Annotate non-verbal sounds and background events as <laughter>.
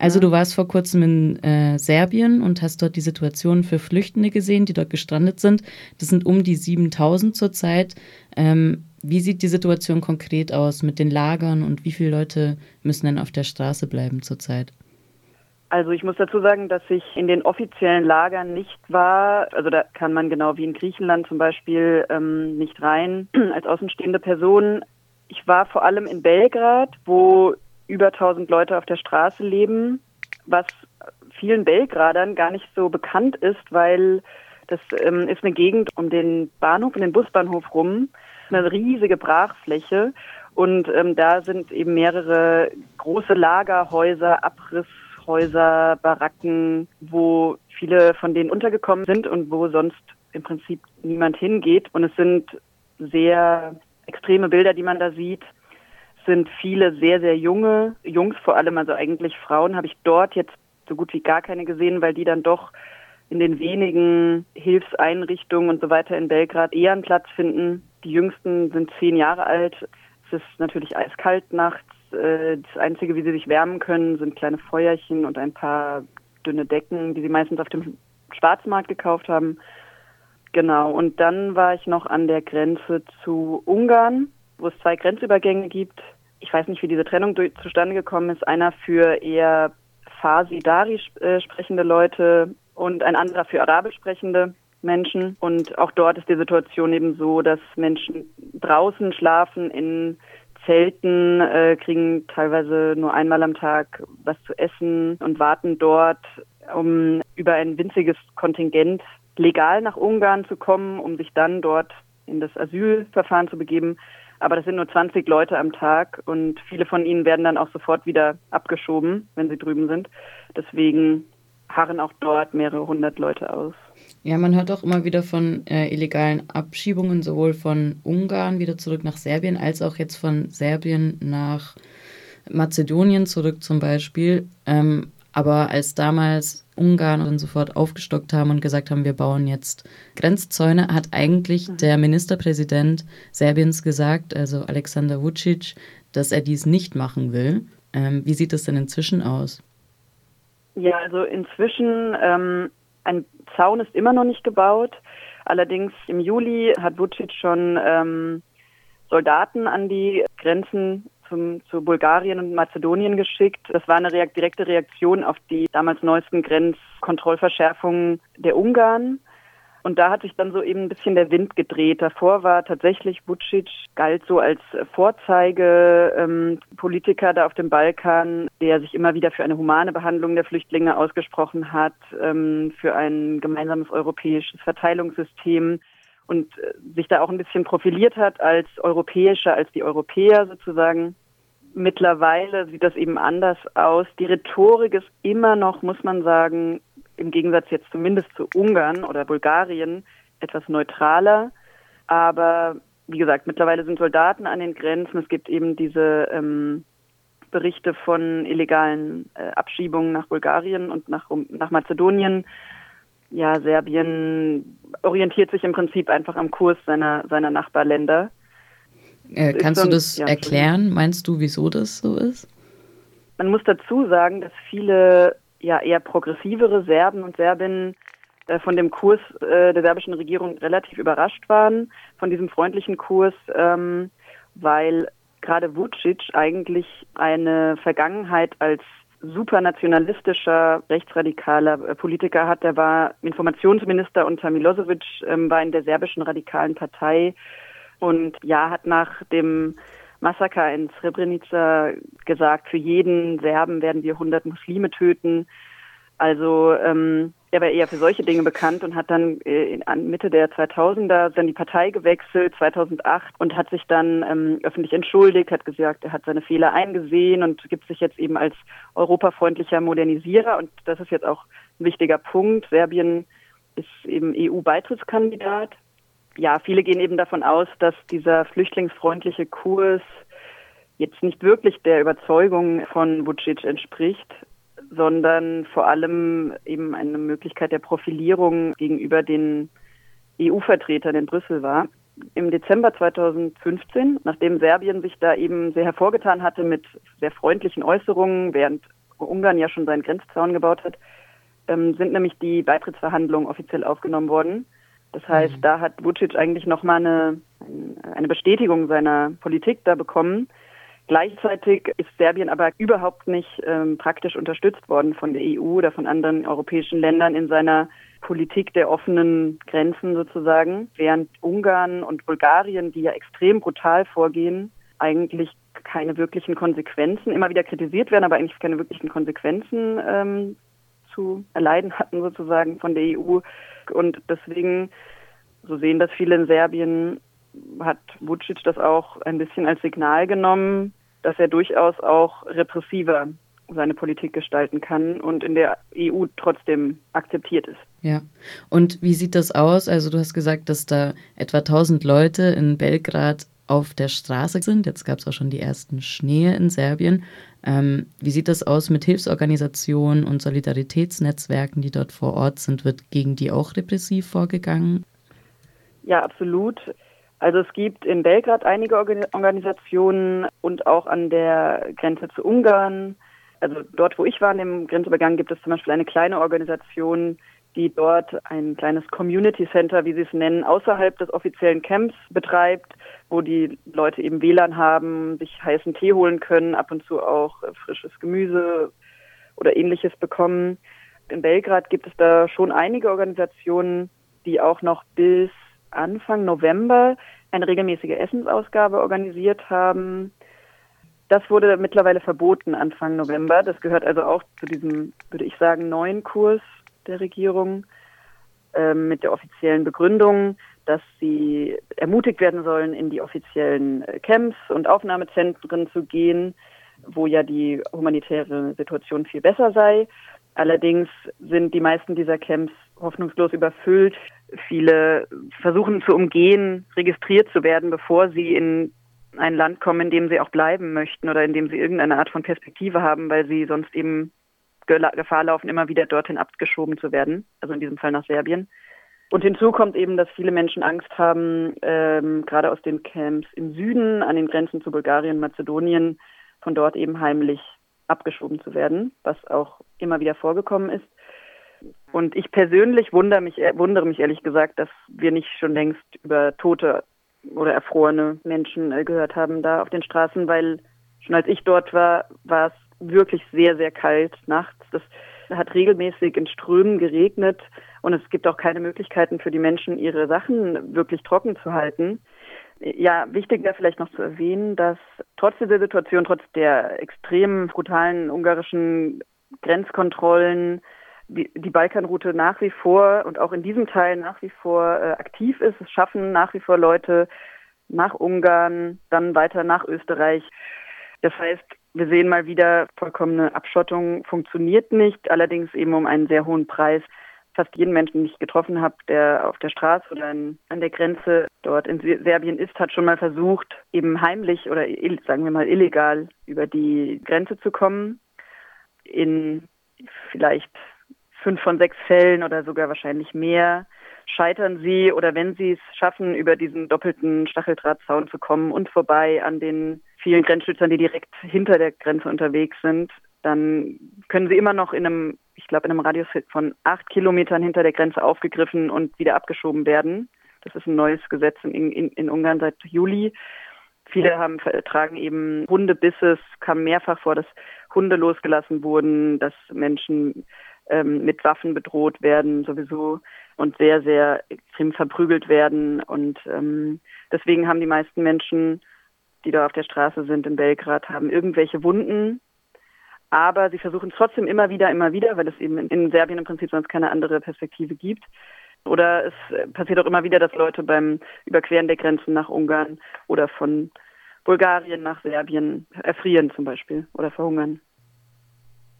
Also du warst vor kurzem in äh, Serbien und hast dort die Situation für Flüchtende gesehen, die dort gestrandet sind. Das sind um die 7000 zurzeit. Ähm, wie sieht die Situation konkret aus mit den Lagern und wie viele Leute müssen denn auf der Straße bleiben zurzeit? Also ich muss dazu sagen, dass ich in den offiziellen Lagern nicht war. Also da kann man genau wie in Griechenland zum Beispiel ähm, nicht rein <clears throat> als außenstehende Person. Ich war vor allem in Belgrad, wo über 1000 Leute auf der Straße leben, was vielen Belgradern gar nicht so bekannt ist, weil das ähm, ist eine Gegend um den Bahnhof, um den Busbahnhof rum, eine riesige Brachfläche und ähm, da sind eben mehrere große Lagerhäuser, Abrisshäuser, Baracken, wo viele von denen untergekommen sind und wo sonst im Prinzip niemand hingeht. Und es sind sehr extreme Bilder, die man da sieht sind viele sehr, sehr junge Jungs, vor allem also eigentlich Frauen, habe ich dort jetzt so gut wie gar keine gesehen, weil die dann doch in den wenigen Hilfseinrichtungen und so weiter in Belgrad eher einen Platz finden. Die jüngsten sind zehn Jahre alt. Es ist natürlich eiskalt nachts. Äh, das Einzige, wie sie sich wärmen können, sind kleine Feuerchen und ein paar dünne Decken, die sie meistens auf dem Schwarzmarkt gekauft haben. Genau. Und dann war ich noch an der Grenze zu Ungarn, wo es zwei Grenzübergänge gibt ich weiß nicht, wie diese Trennung durch, zustande gekommen ist. Einer für eher Farsi-Dari äh, sprechende Leute und ein anderer für Arabisch sprechende Menschen. Und auch dort ist die Situation eben so, dass Menschen draußen schlafen in Zelten, äh, kriegen teilweise nur einmal am Tag was zu essen und warten dort, um über ein winziges Kontingent legal nach Ungarn zu kommen, um sich dann dort in das Asylverfahren zu begeben. Aber das sind nur 20 Leute am Tag und viele von ihnen werden dann auch sofort wieder abgeschoben, wenn sie drüben sind. Deswegen harren auch dort mehrere hundert Leute aus. Ja, man hört auch immer wieder von äh, illegalen Abschiebungen, sowohl von Ungarn wieder zurück nach Serbien, als auch jetzt von Serbien nach Mazedonien zurück zum Beispiel. Ähm, aber als damals Ungarn und sofort aufgestockt haben und gesagt haben, wir bauen jetzt Grenzzäune, hat eigentlich mhm. der Ministerpräsident Serbiens gesagt, also Alexander Vucic, dass er dies nicht machen will. Ähm, wie sieht es denn inzwischen aus? Ja, also inzwischen, ähm, ein Zaun ist immer noch nicht gebaut. Allerdings im Juli hat Vucic schon ähm, Soldaten an die Grenzen zum, zu Bulgarien und Mazedonien geschickt. Das war eine reakt direkte Reaktion auf die damals neuesten Grenzkontrollverschärfungen der Ungarn. Und da hat sich dann so eben ein bisschen der Wind gedreht. Davor war tatsächlich Vucic, galt so als Vorzeigepolitiker ähm, da auf dem Balkan, der sich immer wieder für eine humane Behandlung der Flüchtlinge ausgesprochen hat, ähm, für ein gemeinsames europäisches Verteilungssystem und äh, sich da auch ein bisschen profiliert hat als europäischer, als die Europäer sozusagen. Mittlerweile sieht das eben anders aus. Die Rhetorik ist immer noch, muss man sagen, im Gegensatz jetzt zumindest zu Ungarn oder Bulgarien etwas neutraler. Aber wie gesagt, mittlerweile sind Soldaten an den Grenzen. Es gibt eben diese ähm, Berichte von illegalen äh, Abschiebungen nach Bulgarien und nach, nach Mazedonien ja, Serbien orientiert sich im Prinzip einfach am Kurs seiner, seiner Nachbarländer. Äh, kannst so ein, du das ja, erklären? Meinst du, wieso das so ist? Man muss dazu sagen, dass viele ja eher progressivere Serben und Serbinnen äh, von dem Kurs äh, der serbischen Regierung relativ überrascht waren, von diesem freundlichen Kurs, ähm, weil gerade Vucic eigentlich eine Vergangenheit als supernationalistischer, rechtsradikaler äh, Politiker hat. Der war Informationsminister unter Milosevic, ähm, war in der serbischen radikalen Partei und ja, hat nach dem Massaker in Srebrenica gesagt, für jeden Serben werden wir 100 Muslime töten. Also ähm, er war eher für solche Dinge bekannt und hat dann äh, in, Mitte der 2000er dann die Partei gewechselt, 2008, und hat sich dann ähm, öffentlich entschuldigt, hat gesagt, er hat seine Fehler eingesehen und gibt sich jetzt eben als europafreundlicher Modernisierer. Und das ist jetzt auch ein wichtiger Punkt. Serbien ist eben EU-Beitrittskandidat. Ja, viele gehen eben davon aus, dass dieser flüchtlingsfreundliche Kurs jetzt nicht wirklich der Überzeugung von Vucic entspricht sondern vor allem eben eine Möglichkeit der Profilierung gegenüber den EU-Vertretern in Brüssel war. Im Dezember 2015, nachdem Serbien sich da eben sehr hervorgetan hatte mit sehr freundlichen Äußerungen, während Ungarn ja schon seinen Grenzzaun gebaut hat, ähm, sind nämlich die Beitrittsverhandlungen offiziell aufgenommen worden. Das heißt, mhm. da hat Vucic eigentlich nochmal eine, eine Bestätigung seiner Politik da bekommen. Gleichzeitig ist Serbien aber überhaupt nicht ähm, praktisch unterstützt worden von der EU oder von anderen europäischen Ländern in seiner Politik der offenen Grenzen sozusagen, während Ungarn und Bulgarien, die ja extrem brutal vorgehen, eigentlich keine wirklichen Konsequenzen, immer wieder kritisiert werden, aber eigentlich keine wirklichen Konsequenzen ähm, zu erleiden hatten sozusagen von der EU. Und deswegen, so sehen das viele in Serbien, hat Vucic das auch ein bisschen als Signal genommen, dass er durchaus auch repressiver seine Politik gestalten kann und in der EU trotzdem akzeptiert ist. Ja, und wie sieht das aus? Also du hast gesagt, dass da etwa 1000 Leute in Belgrad auf der Straße sind. Jetzt gab es auch schon die ersten Schnee in Serbien. Ähm, wie sieht das aus mit Hilfsorganisationen und Solidaritätsnetzwerken, die dort vor Ort sind? Wird gegen die auch repressiv vorgegangen? Ja, absolut. Also es gibt in Belgrad einige Organisationen und auch an der Grenze zu Ungarn. Also dort, wo ich war, in dem Grenzübergang, gibt es zum Beispiel eine kleine Organisation, die dort ein kleines Community Center, wie sie es nennen, außerhalb des offiziellen Camps betreibt, wo die Leute eben WLAN haben, sich heißen Tee holen können, ab und zu auch frisches Gemüse oder ähnliches bekommen. In Belgrad gibt es da schon einige Organisationen, die auch noch bis Anfang November eine regelmäßige Essensausgabe organisiert haben. Das wurde mittlerweile verboten Anfang November. Das gehört also auch zu diesem, würde ich sagen, neuen Kurs der Regierung äh, mit der offiziellen Begründung, dass sie ermutigt werden sollen, in die offiziellen äh, Camps und Aufnahmezentren zu gehen, wo ja die humanitäre Situation viel besser sei. Allerdings sind die meisten dieser Camps hoffnungslos überfüllt. Viele versuchen zu umgehen, registriert zu werden, bevor sie in ein Land kommen, in dem sie auch bleiben möchten oder in dem sie irgendeine Art von Perspektive haben, weil sie sonst eben Gefahr laufen, immer wieder dorthin abgeschoben zu werden, also in diesem Fall nach Serbien. Und hinzu kommt eben, dass viele Menschen Angst haben, ähm, gerade aus den Camps im Süden, an den Grenzen zu Bulgarien, Mazedonien, von dort eben heimlich abgeschoben zu werden, was auch immer wieder vorgekommen ist. Und ich persönlich wundere mich, äh, wundere mich ehrlich gesagt, dass wir nicht schon längst über tote oder erfrorene Menschen äh, gehört haben da auf den Straßen, weil schon als ich dort war, war es wirklich sehr, sehr kalt nachts. Das hat regelmäßig in Strömen geregnet und es gibt auch keine Möglichkeiten für die Menschen, ihre Sachen wirklich trocken zu halten. Ja, wichtig wäre vielleicht noch zu erwähnen, dass trotz dieser Situation, trotz der extrem brutalen ungarischen Grenzkontrollen, die, die Balkanroute nach wie vor und auch in diesem Teil nach wie vor äh, aktiv ist. Es schaffen nach wie vor Leute nach Ungarn, dann weiter nach Österreich. Das heißt, wir sehen mal wieder, vollkommene Abschottung funktioniert nicht, allerdings eben um einen sehr hohen Preis. Fast jeden Menschen, den ich getroffen habe, der auf der Straße oder an der Grenze dort in Serbien ist, hat schon mal versucht, eben heimlich oder sagen wir mal illegal über die Grenze zu kommen. In vielleicht fünf von sechs Fällen oder sogar wahrscheinlich mehr scheitern sie oder wenn sie es schaffen, über diesen doppelten Stacheldrahtzaun zu kommen und vorbei an den vielen Grenzschützern, die direkt hinter der Grenze unterwegs sind, dann können sie immer noch in einem, ich glaube, in einem Radius von acht Kilometern hinter der Grenze aufgegriffen und wieder abgeschoben werden. Das ist ein neues Gesetz in, in, in Ungarn seit Juli. Viele haben tragen eben Hundebisses, kam mehrfach vor, dass Hunde losgelassen wurden, dass Menschen ähm, mit Waffen bedroht werden sowieso und sehr, sehr extrem verprügelt werden. Und ähm, deswegen haben die meisten Menschen die da auf der Straße sind in Belgrad, haben irgendwelche Wunden. Aber sie versuchen es trotzdem immer wieder, immer wieder, weil es eben in Serbien im Prinzip sonst keine andere Perspektive gibt. Oder es passiert auch immer wieder, dass Leute beim Überqueren der Grenzen nach Ungarn oder von Bulgarien nach Serbien erfrieren zum Beispiel oder verhungern.